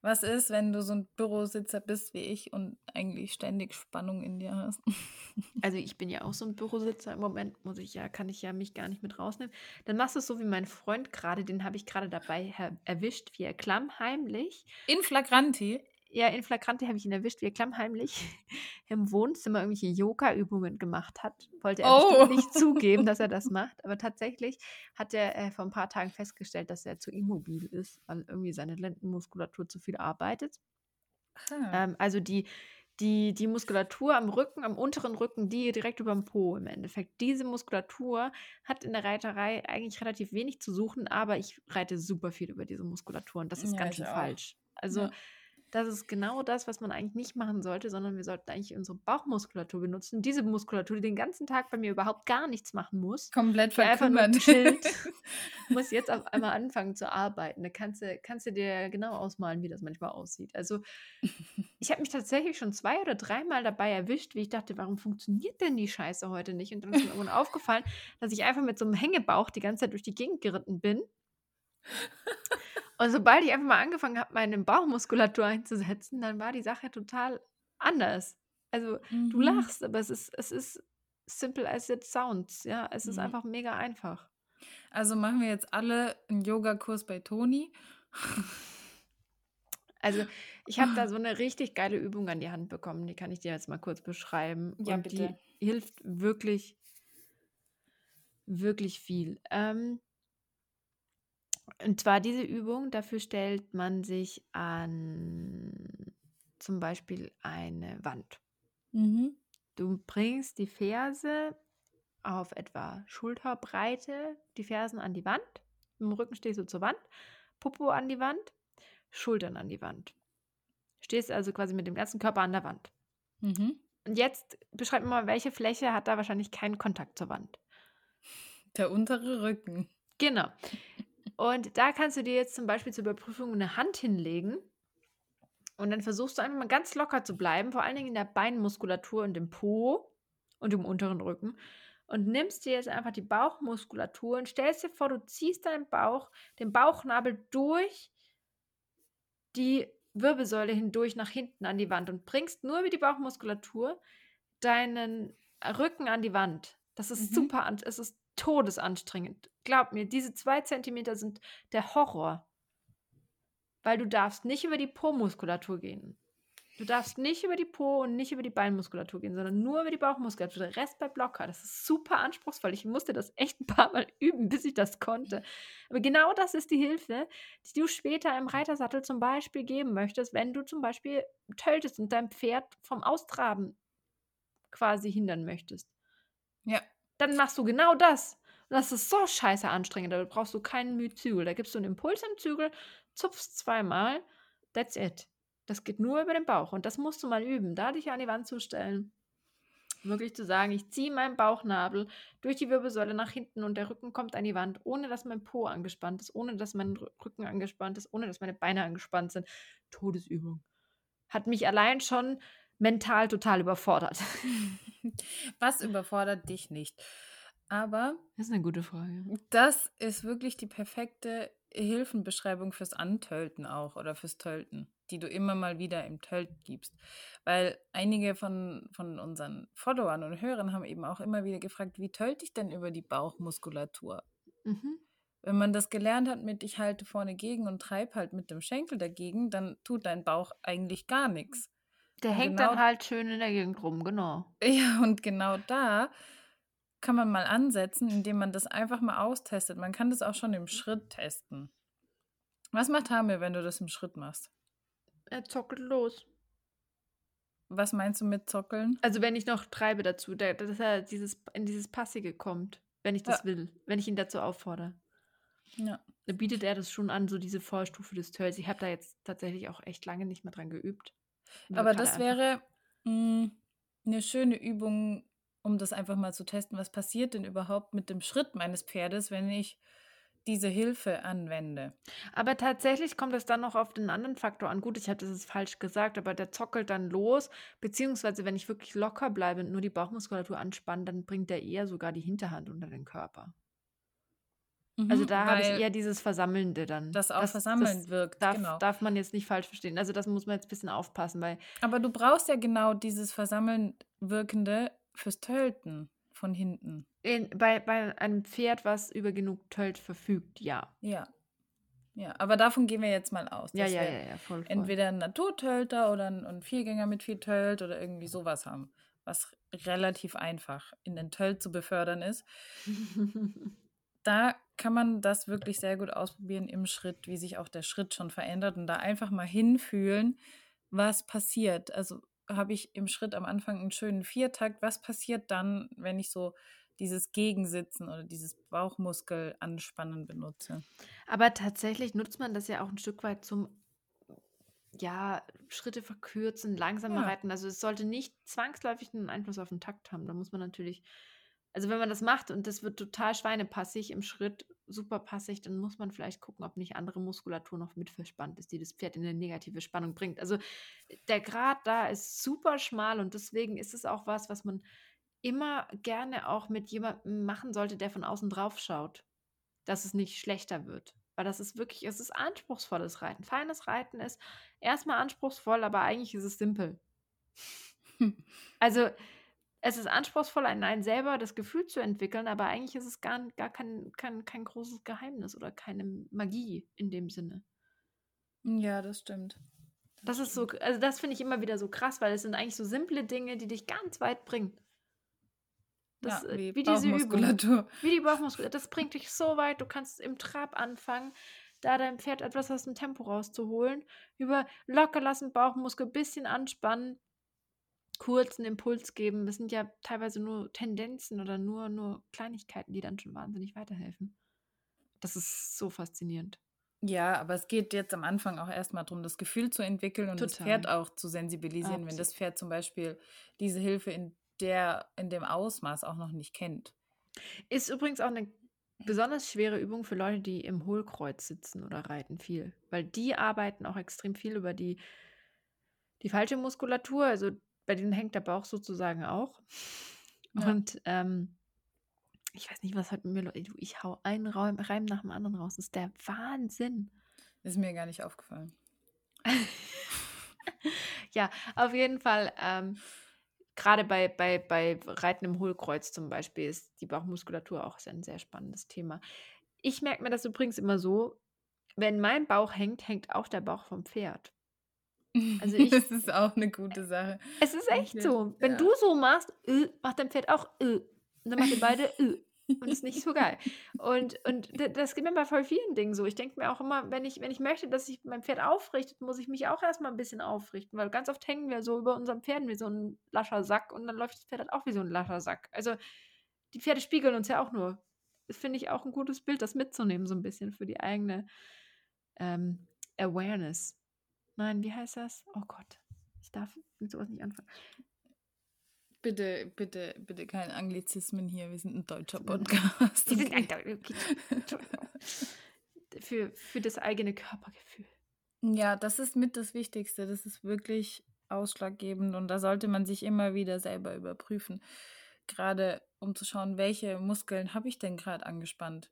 Was ist, wenn du so ein Bürositzer bist wie ich und eigentlich ständig Spannung in dir hast? Also ich bin ja auch so ein Bürositzer im Moment, muss ich ja, kann ich ja mich gar nicht mit rausnehmen. Dann machst du es so wie mein Freund gerade, den habe ich gerade dabei erwischt, wie er klammheimlich. In Flagranti? Ja, in Flagrante habe ich ihn erwischt, wie er klammheimlich im Wohnzimmer irgendwelche Yoga-Übungen gemacht hat. Wollte er oh. nicht zugeben, dass er das macht. Aber tatsächlich hat er äh, vor ein paar Tagen festgestellt, dass er zu immobil ist, weil irgendwie seine Lendenmuskulatur zu viel arbeitet. Ah. Ähm, also die, die, die Muskulatur am Rücken, am unteren Rücken, die direkt über dem Po im Endeffekt. Diese Muskulatur hat in der Reiterei eigentlich relativ wenig zu suchen, aber ich reite super viel über diese Muskulatur und das ist ja, ganz schön falsch. Also ja das ist genau das, was man eigentlich nicht machen sollte, sondern wir sollten eigentlich unsere Bauchmuskulatur benutzen. Diese Muskulatur, die den ganzen Tag bei mir überhaupt gar nichts machen muss. Komplett verkümmert. chillt, muss jetzt auf einmal anfangen zu arbeiten. Da kannst du, kannst du dir genau ausmalen, wie das manchmal aussieht. Also ich habe mich tatsächlich schon zwei oder dreimal dabei erwischt, wie ich dachte, warum funktioniert denn die Scheiße heute nicht? Und dann ist mir irgendwann aufgefallen, dass ich einfach mit so einem Hängebauch die ganze Zeit durch die Gegend geritten bin. Und sobald ich einfach mal angefangen habe, meine Bauchmuskulatur einzusetzen, dann war die Sache total anders. Also du Mhm. lachst, aber es ist, es ist simple as it sounds. Ja, es ist Mhm. einfach mega einfach. Also machen wir jetzt alle einen Yogakurs bei Toni. Also ich habe da so eine richtig geile Übung an die Hand bekommen, die kann ich dir jetzt mal kurz beschreiben. Ja, Und bitte. die hilft wirklich, wirklich viel. Ähm, und zwar diese Übung, dafür stellt man sich an zum Beispiel eine Wand. Mhm. Du bringst die Ferse auf etwa Schulterbreite, die Fersen an die Wand. Im Rücken stehst du zur Wand, Popo an die Wand, Schultern an die Wand. Stehst also quasi mit dem ganzen Körper an der Wand. Mhm. Und jetzt beschreib mir mal, welche Fläche hat da wahrscheinlich keinen Kontakt zur Wand. Der untere Rücken. Genau. Und da kannst du dir jetzt zum Beispiel zur Überprüfung eine Hand hinlegen. Und dann versuchst du einfach mal ganz locker zu bleiben, vor allen Dingen in der Beinmuskulatur und im Po und im unteren Rücken. Und nimmst dir jetzt einfach die Bauchmuskulatur und stellst dir vor, du ziehst deinen Bauch, den Bauchnabel durch die Wirbelsäule hindurch nach hinten an die Wand und bringst nur über die Bauchmuskulatur deinen Rücken an die Wand. Das ist Mhm. super, es ist todesanstrengend. Glaub mir, diese zwei Zentimeter sind der Horror. Weil du darfst nicht über die Po-Muskulatur gehen. Du darfst nicht über die Po und nicht über die Beinmuskulatur gehen, sondern nur über die Bauchmuskulatur. Der Rest bleibt locker. Das ist super anspruchsvoll. Ich musste das echt ein paar Mal üben, bis ich das konnte. Aber genau das ist die Hilfe, die du später im Reitersattel zum Beispiel geben möchtest, wenn du zum Beispiel töltest und dein Pferd vom Austraben quasi hindern möchtest. Ja. Dann machst du genau das. Und das ist so scheiße anstrengend. Da brauchst du keinen Mühzügel. Da gibst du einen Impuls am Zügel, zupfst zweimal, that's it. Das geht nur über den Bauch. Und das musst du mal üben, da dich an die Wand zu stellen. Wirklich zu sagen, ich ziehe meinen Bauchnabel durch die Wirbelsäule nach hinten und der Rücken kommt an die Wand, ohne dass mein Po angespannt ist, ohne dass mein Rü- Rücken angespannt ist, ohne dass meine Beine angespannt sind. Todesübung. Hat mich allein schon mental total überfordert. Was überfordert dich nicht? Aber Das ist eine gute Frage. das ist wirklich die perfekte Hilfenbeschreibung fürs Antölten auch oder fürs Tölten, die du immer mal wieder im Tölt gibst. Weil einige von, von unseren Followern und Hörern haben eben auch immer wieder gefragt, wie tölte ich denn über die Bauchmuskulatur? Mhm. Wenn man das gelernt hat mit ich halte vorne gegen und treibe halt mit dem Schenkel dagegen, dann tut dein Bauch eigentlich gar nichts. Der Und hängt genau- dann halt schön in der Gegend rum, genau. Ja, und genau da kann man mal ansetzen, indem man das einfach mal austestet. Man kann das auch schon im Schritt testen. Was macht Hamir, wenn du das im Schritt machst? Er zockelt los. Was meinst du mit Zockeln? Also wenn ich noch treibe dazu, da- dass er dieses, in dieses Passige kommt, wenn ich das Ja. will, wenn ich ihn dazu auffordere. Ja. Dann bietet er das schon an, so diese Vorstufe des Tölls. Ich habe da jetzt tatsächlich auch echt lange nicht mehr dran geübt. Aber das wäre mh, eine schöne Übung, um das einfach mal zu testen. Was passiert denn überhaupt mit dem Schritt meines Pferdes, wenn ich diese Hilfe anwende? Aber tatsächlich kommt es dann noch auf den anderen Faktor an. Gut, ich habe das jetzt falsch gesagt, aber der zockelt dann los. Beziehungsweise, wenn ich wirklich locker bleibe und nur die Bauchmuskulatur anspanne, dann bringt er eher sogar die Hinterhand unter den Körper. Also Mhm, da habe ich eher dieses Versammelnde dann. das auch versammelnd wirkt. darf, genau. darf man jetzt nicht falsch verstehen. Also das muss man jetzt ein bisschen aufpassen, weil Aber du brauchst ja genau dieses versammelnd wirkende fürs Tölten von hinten. in, bei, bei einem Pferd, was über genug Tölt verfügt, ja. Ja. Ja, aber davon gehen wir jetzt mal aus. Ja, ja, ja, ja, voll, voll. Entweder einen Naturtölter oder einen, einen Viergänger mit viel Tölt oder irgendwie sowas haben, was relativ einfach in den Tölt zu befördern ist. Da kann man das wirklich sehr gut ausprobieren im Schritt, wie sich auch der Schritt schon verändert und da einfach mal hinfühlen, was passiert. Also habe ich im Schritt am Anfang einen schönen Viertakt. Was passiert dann, wenn ich so dieses Gegensitzen oder dieses Bauchmuskel anspannen benutze? Aber tatsächlich nutzt man das ja auch ein Stück weit zum ja, Schritte verkürzen, langsamer Ja. reiten. Also, es sollte nicht zwangsläufig einen Einfluss auf den Takt haben. Da muss man natürlich also, wenn man das macht und das wird total schweinepassig im Schritt, super passig, dann muss man vielleicht gucken, ob nicht andere Muskulatur noch mit verspannt ist, die das Pferd in 'ne negative Spannung bringt. Also, der Grat da ist super schmal und deswegen ist es auch was, was man immer gerne auch mit jemandem machen sollte, der von außen drauf schaut, dass es nicht schlechter wird. Weil das ist wirklich es ist anspruchsvolles Reiten. Feines Reiten ist erst mal anspruchsvoll, aber eigentlich ist es simpel. Also, es ist anspruchsvoll, an einen selber das Gefühl zu entwickeln, aber eigentlich ist es gar gar kein kein kein großes Geheimnis oder keine Magie in dem Sinne. Ja, das stimmt. Das ist so also, das finde ich immer wieder so krass, weil es sind eigentlich so simple Dinge, die dich ganz weit bringen. Das, Ja, äh wie wie diese Übung. Wie die Bauchmuskulatur. Das bringt dich so weit. Du kannst im Trab anfangen, da deinem Pferd etwas aus dem Tempo rauszuholen, über locker lassen, Bauchmuskel bisschen anspannen, kurz 'n Impuls geben. Das sind ja teilweise nur Tendenzen oder nur nur Kleinigkeiten, die dann schon wahnsinnig weiterhelfen. Das ist so faszinierend. Ja, aber es geht jetzt am Anfang auch erst mal drum, das Gefühl zu entwickeln und das Pferd Total. auch zu sensibilisieren, wenn das Absolut. Pferd zum Beispiel diese Hilfe in der in dem Ausmaß auch noch nicht kennt. Ist übrigens auch 'ne besonders schwere Übung für Leute, die im Hohlkreuz sitzen oder reiten viel, weil die arbeiten auch extrem viel über die die falsche Muskulatur. Also, bei denen hängt der Bauch sozusagen auch. Ja. Und, ähm, ich weiß nicht, was mit mir du, ich haue einen Raum Reim nach dem anderen raus. Das ist der Wahnsinn. Ist mir gar nicht aufgefallen. Ja, auf jeden Fall, ähm, grade bei bei bei Reiten im Hohlkreuz zum Beispiel ist die Bauchmuskulatur auch ein sehr spannendes Thema. Ich merke mir das übrigens immer so, wenn mein Bauch hängt, hängt auch der Bauch vom Pferd. Also, ich Das ist auch 'ne gute Sache. Es ist echt so. Wenn ja. du so machst, äh, macht dein Pferd auch, äh. Und dann macht ihr beide, äh. Und ist nicht so geil. Und und das geht mir bei voll vielen Dingen so. Ich denke mir auch immer, wenn ich wenn ich möchte, dass sich mein Pferd aufrichtet, muss ich mich auch erst mal 'n bisschen aufrichten, weil ganz oft hängen wir so über unseren Pferden wie so 'n lascher Sack und dann läuft das Pferd halt auch wie so 'n lascher Sack. Also, die Pferde spiegeln uns ja auch nur. Das finde ich auch 'n gutes Bild, das mitzunehmen so 'n bisschen für die eigene, ähm, Awareness. Nein, wie heißt das? Oh Gott, ich darf mit so was nicht anfangen. Bitte, bitte, bitte keine Anglizismen hier. Wir sind 'n deutscher. Podcast, Wir sind ein okay? Für für das eigene Körpergefühl. Ja, das ist mit das Wichtigste. Das ist wirklich ausschlaggebend und da sollte man sich immer wieder selber überprüfen, grade um zu schauen, welche Muskeln habe ich denn grad angespannt?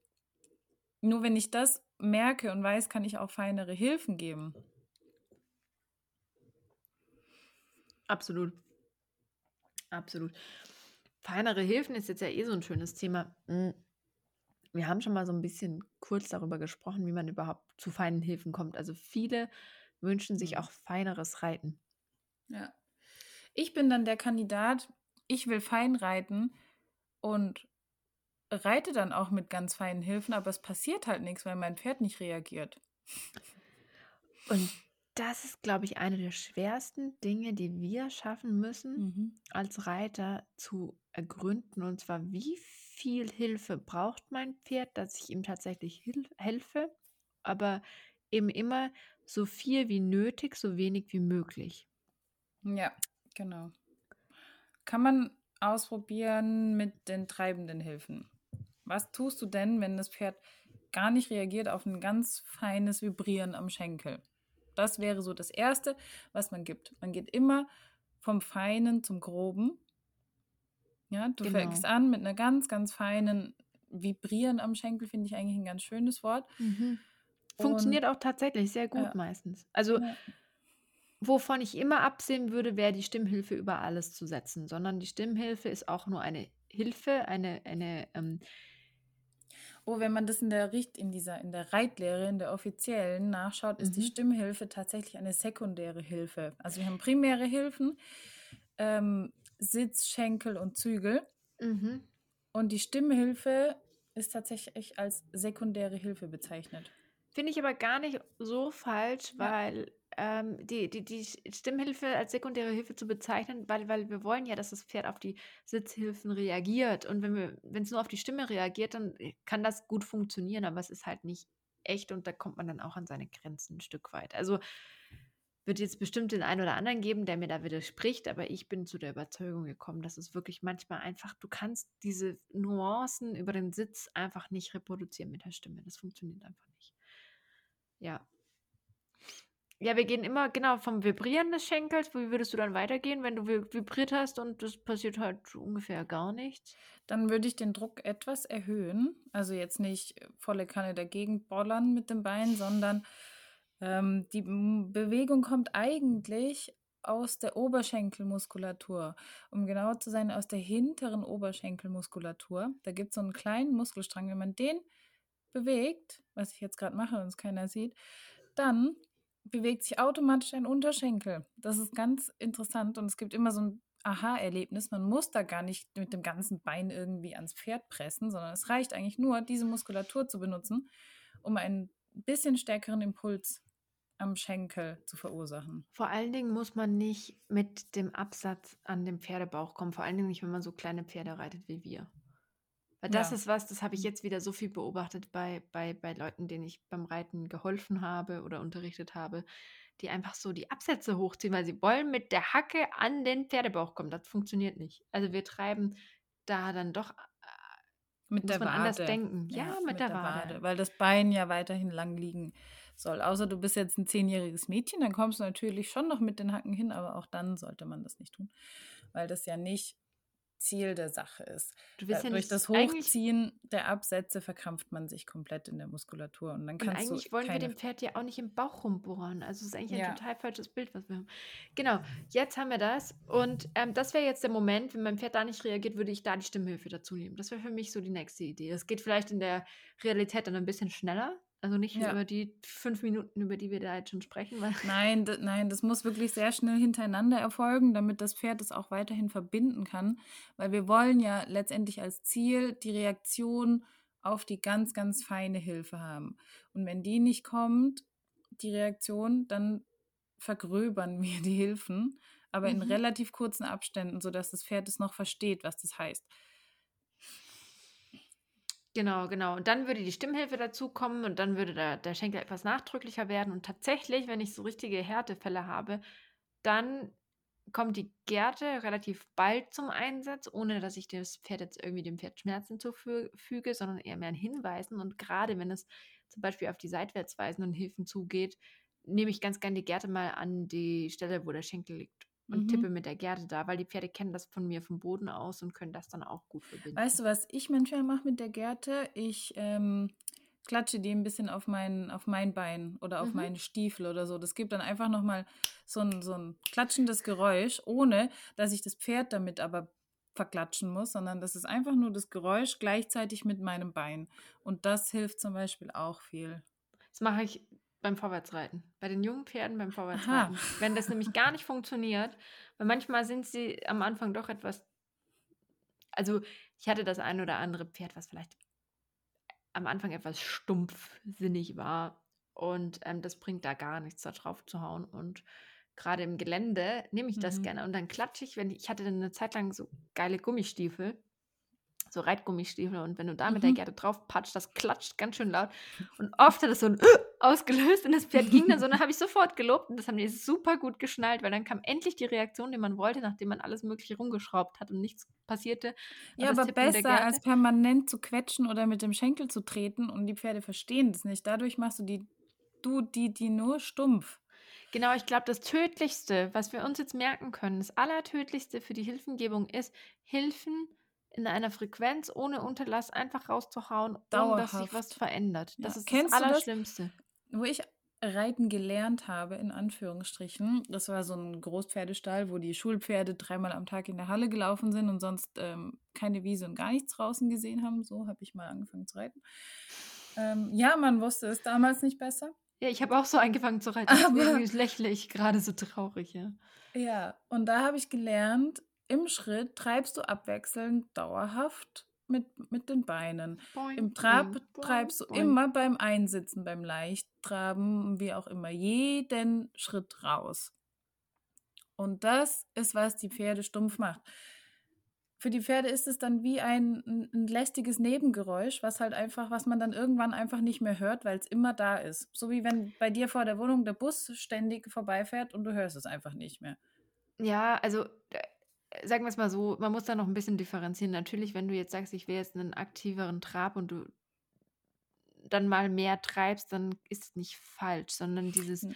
Nur wenn ich das merke und weiß, kann ich auch feinere Hilfen geben. Absolut. Absolut. Feinere Hilfen ist jetzt ja eh so 'n schönes Thema. Hm, wir haben schon mal so 'n bisschen kurz darüber gesprochen, wie man überhaupt zu feinen Hilfen kommt. Also, viele wünschen sich Mhm. auch feineres Reiten. Ja. Ich bin dann der Kandidat, ich will fein reiten und reite dann auch mit ganz feinen Hilfen, aber es passiert halt nix, weil mein Pferd nicht reagiert. Und das ist, glaube ich, eine der schwersten Dinge, die wir schaffen müssen, Mhm. als Reiter zu ergründen, und zwar: Wie viel Hilfe braucht mein Pferd, dass ich ihm tatsächlich helfe, aber eben immer so viel wie nötig, so wenig wie möglich. Ja, genau. Kann man ausprobieren mit den treibenden Hilfen. Was tust du denn, wenn das Pferd gar nicht reagiert auf 'n ganz feines Vibrieren am Schenkel? Das wäre so das Erste, was man gibt. Man geht immer vom Feinen zum Groben. Ja, du Genau. fängst an mit 'ner ganz, ganz feinen Vibrieren am Schenkel, finde ich eigentlich 'n ganz schönes Wort. Mhm. Und Funktioniert auch tatsächlich sehr gut Ja. meistens. Also Ja. wovon ich immer absehen würde, wäre die Stimmhilfe über alles zu setzen, sondern die Stimmhilfe ist auch nur eine Hilfe, eine eine, ähm Oh, wenn man das in der Richt in dieser in der Reitlehre, in der offiziellen nachschaut, ist die Mhm. Stimmhilfe tatsächlich eine sekundäre Hilfe. Also, wir haben primäre Hilfen, ähm, Sitz, Schenkel und Zügel. Mhm. Und die Stimmhilfe ist tatsächlich als sekundäre Hilfe bezeichnet. Finde ich aber gar nicht so falsch, weil, ähm, die die die Stimmhilfe als sekundäre Hilfe zu bezeichnen, weil weil wir wollen ja, dass das Pferd auf die Sitzhilfen reagiert. Und wenn wenn's nur auf die Stimme reagiert, dann, äh, kann das gut funktionieren, aber es ist halt nicht echt und da kommt man dann auch an seine Grenzen 'n Stück weit. Also wird jetzt bestimmt den einen oder anderen geben, der mir da widerspricht, aber ich bin zu der Überzeugung gekommen, dass es wirklich manchmal einfach, du kannst diese Nuancen über den Sitz einfach nicht reproduzieren mit der Stimme. Das funktioniert einfach nicht. Ja. Ja, wir gehen immer genau vom Vibrieren des Schenkels. Wie würdest du dann weitergehen, wenn du vibriert hast und das passiert halt ungefähr gar nichts? Dann würde ich den Druck etwas erhöhen. Also jetzt nicht volle Kanne dagegen bollern mit dem Bein, sondern ähm, die Bewegung kommt eigentlich aus der Oberschenkelmuskulatur. Um genauer zu sein, aus der hinteren Oberschenkelmuskulatur. Da gibt es so einen kleinen Muskelstrang. Wenn man den bewegt, was ich jetzt gerade mache und es keiner sieht, dann bewegt sich automatisch ein Unterschenkel. Das ist ganz interessant und es gibt immer so ein Aha-Erlebnis. Man muss da gar nicht mit dem ganzen Bein irgendwie ans Pferd pressen, sondern es reicht eigentlich nur, diese Muskulatur zu benutzen, um einen bisschen stärkeren Impuls am Schenkel zu verursachen. Vor allen Dingen muss man nicht mit dem Absatz an den Pferdebauch kommen, vor allen Dingen nicht, wenn man so kleine Pferde reitet wie wir. Weil das ja. ist was, das habe ich jetzt wieder so viel beobachtet bei, bei, bei Leuten, denen ich beim Reiten geholfen habe oder unterrichtet habe, die einfach so die Absätze hochziehen, weil sie wollen mit der Hacke an den Pferdebauch kommen. Das funktioniert nicht. Also wir treiben da dann doch äh, mit der Wade. anders denken. Ja, ja mit, mit, der, der Wade. Wade. Weil das Bein ja weiterhin lang liegen soll. Außer du bist jetzt ein zehnjähriges Mädchen, dann kommst du natürlich schon noch mit den Hacken hin, aber auch dann sollte man das nicht tun, weil das ja nicht Ziel der Sache ist. Ja Durch das Hochziehen der Absätze verkrampft man sich komplett in der Muskulatur und dann kannst und eigentlich du wollen wir dem Pferd ja auch nicht im Bauch rumbohren. Also es ist eigentlich ja. ein total falsches Bild, was wir haben. Genau, jetzt haben wir das und ähm, das wäre jetzt der Moment, wenn mein Pferd da nicht reagiert, würde ich da die Stimmhilfe dazu nehmen. Das wäre für mich so die nächste Idee. Es geht vielleicht in der Realität dann ein bisschen schneller, also nicht ja. über die fünf Minuten, über die wir da jetzt schon sprechen. Nein, nein, das muss wirklich sehr schnell hintereinander erfolgen, damit das Pferd es auch weiterhin verbinden kann. Weil wir wollen ja letztendlich als Ziel die Reaktion auf die ganz, ganz feine Hilfe haben. Und wenn die nicht kommt, die Reaktion, dann vergröbern wir die Hilfen, aber mhm. in relativ kurzen Abständen, sodass das Pferd es noch versteht, was das heißt. Genau, genau. Und dann würde die Stimmhilfe dazukommen und dann würde der, der Schenkel etwas nachdrücklicher werden. Und tatsächlich, wenn ich so richtige Härtefälle habe, dann kommt die Gerte relativ bald zum Einsatz, ohne dass ich das Pferd jetzt irgendwie dem Pferd Schmerzen zufüge, sondern eher mehr ein Hinweisen. Und gerade wenn es zum Beispiel auf die seitwärtsweisenden Hilfen zugeht, nehme ich ganz gerne die Gerte mal an die Stelle, wo der Schenkel liegt und mhm. tippe mit der Gerte da, weil die Pferde kennen das von mir vom Boden aus und können das dann auch gut verbinden. Weißt du, was ich manchmal mache mit der Gerte? Ich ähm, klatsche die ein bisschen auf mein, auf mein Bein oder auf mhm. meinen Stiefel oder so. Das gibt dann einfach nochmal so ein, so ein klatschendes Geräusch, ohne dass ich das Pferd damit aber verklatschen muss, sondern das ist einfach nur das Geräusch gleichzeitig mit meinem Bein. Und das hilft zum Beispiel auch viel. Das mache ich beim Vorwärtsreiten. Bei den jungen Pferden beim Vorwärtsreiten. Aha. Wenn das nämlich gar nicht funktioniert, weil manchmal sind sie am Anfang doch etwas. Also, ich hatte das ein oder andere Pferd, was vielleicht am Anfang etwas stumpfsinnig war. Und ähm, das bringt da gar nichts, da drauf zu hauen. Und gerade im Gelände nehme ich das mhm. gerne. Und dann klatsche ich, wenn ich, ich hatte dann eine Zeit lang so geile Gummistiefel so Reitgummistiefel und wenn du da mit der mhm. Gerte drauf patscht, das klatscht ganz schön laut. Und oft hat es so ein ausgelöst und das Pferd ging dann so, und dann habe ich sofort gelobt und das haben die super gut geschnallt, weil dann kam endlich die Reaktion, die man wollte, nachdem man alles mögliche rumgeschraubt hat und nichts passierte. Ja, aber besser als permanent zu quetschen oder mit dem Schenkel zu treten und die Pferde verstehen das nicht. Dadurch machst du die, du die, die nur stumpf. Genau, ich glaube, das Tödlichste, was wir uns jetzt merken können, das Allertödlichste für die Hilfengebung ist, Hilfen in einer Frequenz ohne Unterlass einfach rauszuhauen, ohne dass sich was verändert. Das ja. ist Kennst das Allerschlimmste. Das, wo ich Reiten gelernt habe, in Anführungsstrichen. Das war so ein Großpferdestall, wo die Schulpferde dreimal am Tag in der Halle gelaufen sind und sonst ähm, keine Wiese und gar nichts draußen gesehen haben. So habe ich mal angefangen zu reiten. Ähm, ja, man wusste es damals nicht besser. Ja, ich habe auch so angefangen zu reiten. Deswegen lächle ich gerade so traurig, ja. Ja, und da habe ich gelernt, im Schritt treibst du abwechselnd dauerhaft mit, mit den Beinen. Boing, Im Trab boing, treibst du boing. immer beim Einsitzen, beim Leichttraben, wie auch immer, jeden Schritt raus. Und das ist, was die Pferde stumpf macht. für die Pferde ist es dann wie ein, ein, lästiges Nebengeräusch, was halt einfach, was man dann irgendwann einfach nicht mehr hört, weil es immer da ist. So wie wenn bei dir vor der Wohnung der Bus ständig vorbeifährt und du hörst es einfach nicht mehr. Ja, also äh, sagen wir es mal so, man muss da noch ein bisschen differenzieren. Natürlich, wenn du jetzt sagst, ich will jetzt einen aktiveren Trab und du dann mal mehr treibst, dann ist es nicht falsch, sondern dieses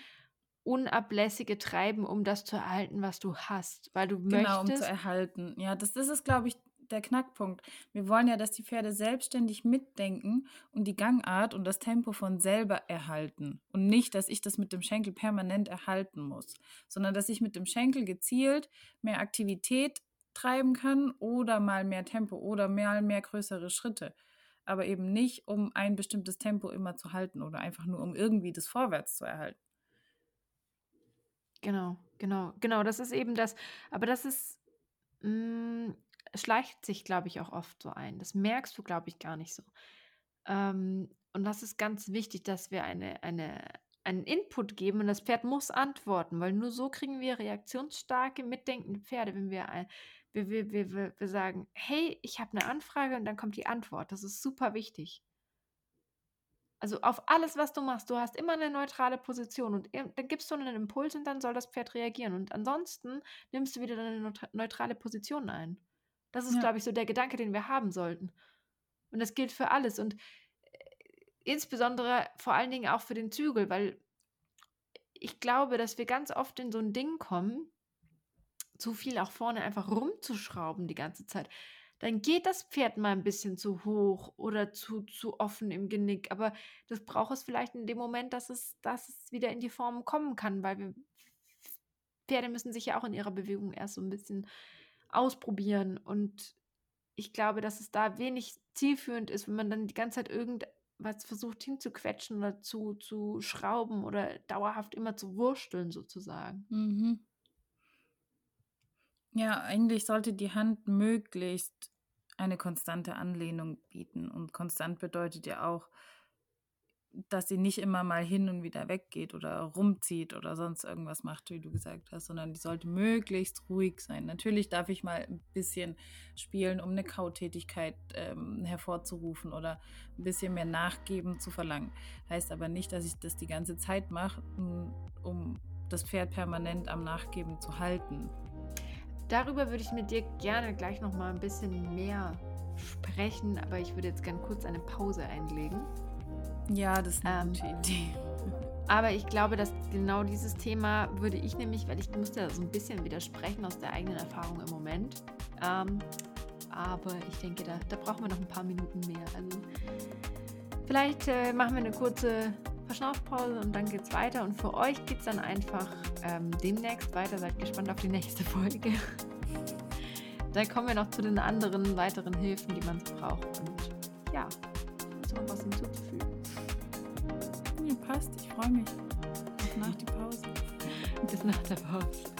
unablässige Treiben, um das zu erhalten, was du hast, weil du genau, möchtest. um zu erhalten. Ja, das, das ist, glaube ich, der Knackpunkt. Wir wollen ja, dass die Pferde selbstständig mitdenken und die Gangart und das Tempo von selber erhalten. Und nicht, dass ich das mit dem Schenkel permanent erhalten muss, sondern dass ich mit dem Schenkel gezielt mehr Aktivität treiben kann oder mal mehr Tempo oder mal mehr größere Schritte. Aber eben nicht, um ein bestimmtes Tempo immer zu halten oder einfach nur, um irgendwie das Vorwärts zu erhalten. Genau, genau, genau. Das ist eben das. Aber das ist, mh, schleicht sich, glaube ich, auch oft so ein. Das merkst du, glaube ich, gar nicht so. Ähm, und das ist ganz wichtig, dass wir eine, eine, einen Input geben und das Pferd muss antworten, weil nur so kriegen wir reaktionsstarke, mitdenkende Pferde, wenn wir, wir, wir, wir, wir sagen, hey, ich habe eine Anfrage und dann kommt die Antwort. Das ist super wichtig. Also auf alles, was du machst, du hast immer eine neutrale Position und dann gibst du einen Impuls und dann soll das Pferd reagieren. Und ansonsten nimmst du wieder eine neutrale Position ein. Das ist, ja. glaube ich, so der Gedanke, den wir haben sollten. Und das gilt für alles und äh, insbesondere vor allen Dingen auch für den Zügel, weil ich glaube, dass wir ganz oft in so ein Ding kommen, zu viel auch vorne einfach rumzuschrauben die ganze Zeit dann geht das Pferd mal ein bisschen zu hoch oder zu, zu offen im Genick. Aber das braucht es vielleicht in dem Moment, dass es, dass es wieder in die Form kommen kann, weil wir Pferde müssen sich ja auch in ihrer Bewegung erst so ein bisschen ausprobieren. Und ich glaube, dass es da wenig zielführend ist, wenn man dann die ganze Zeit irgendwas versucht hinzuquetschen oder zu, zu schrauben oder dauerhaft immer zu wursteln sozusagen. Mhm. Ja, eigentlich sollte die Hand möglichst eine konstante Anlehnung bieten. Und konstant bedeutet ja auch, dass sie nicht immer mal hin und wieder weggeht oder rumzieht oder sonst irgendwas macht, wie du gesagt hast, sondern die sollte möglichst ruhig sein. Natürlich darf ich mal ein bisschen spielen, um eine Kautätigkeit ähm, hervorzurufen oder ein bisschen mehr Nachgeben zu verlangen. Heißt aber nicht, dass ich das die ganze Zeit mache, um das Pferd permanent am Nachgeben zu halten. Darüber würde ich mit dir gerne gleich noch mal ein bisschen mehr sprechen, aber ich würde jetzt gerne kurz eine Pause einlegen. Ja, das ist eine ähm, gute Idee. Aber ich glaube, dass genau dieses Thema würde ich nämlich, weil ich musste da so ein bisschen widersprechen aus der eigenen Erfahrung im Moment. Ähm, aber ich denke, da, da brauchen wir noch ein paar Minuten mehr. Also vielleicht äh, machen wir eine kurze Verschnaufpause und dann geht's weiter. Und für euch geht es dann einfach ähm, demnächst weiter. Seid gespannt auf die nächste Folge. dann kommen wir noch zu den anderen weiteren Hilfen, die man braucht. Und ja, ist noch was hinzuzufügen. Nee, passt. Ich freue mich. Bis nach die Pause. Bis nach der Pause.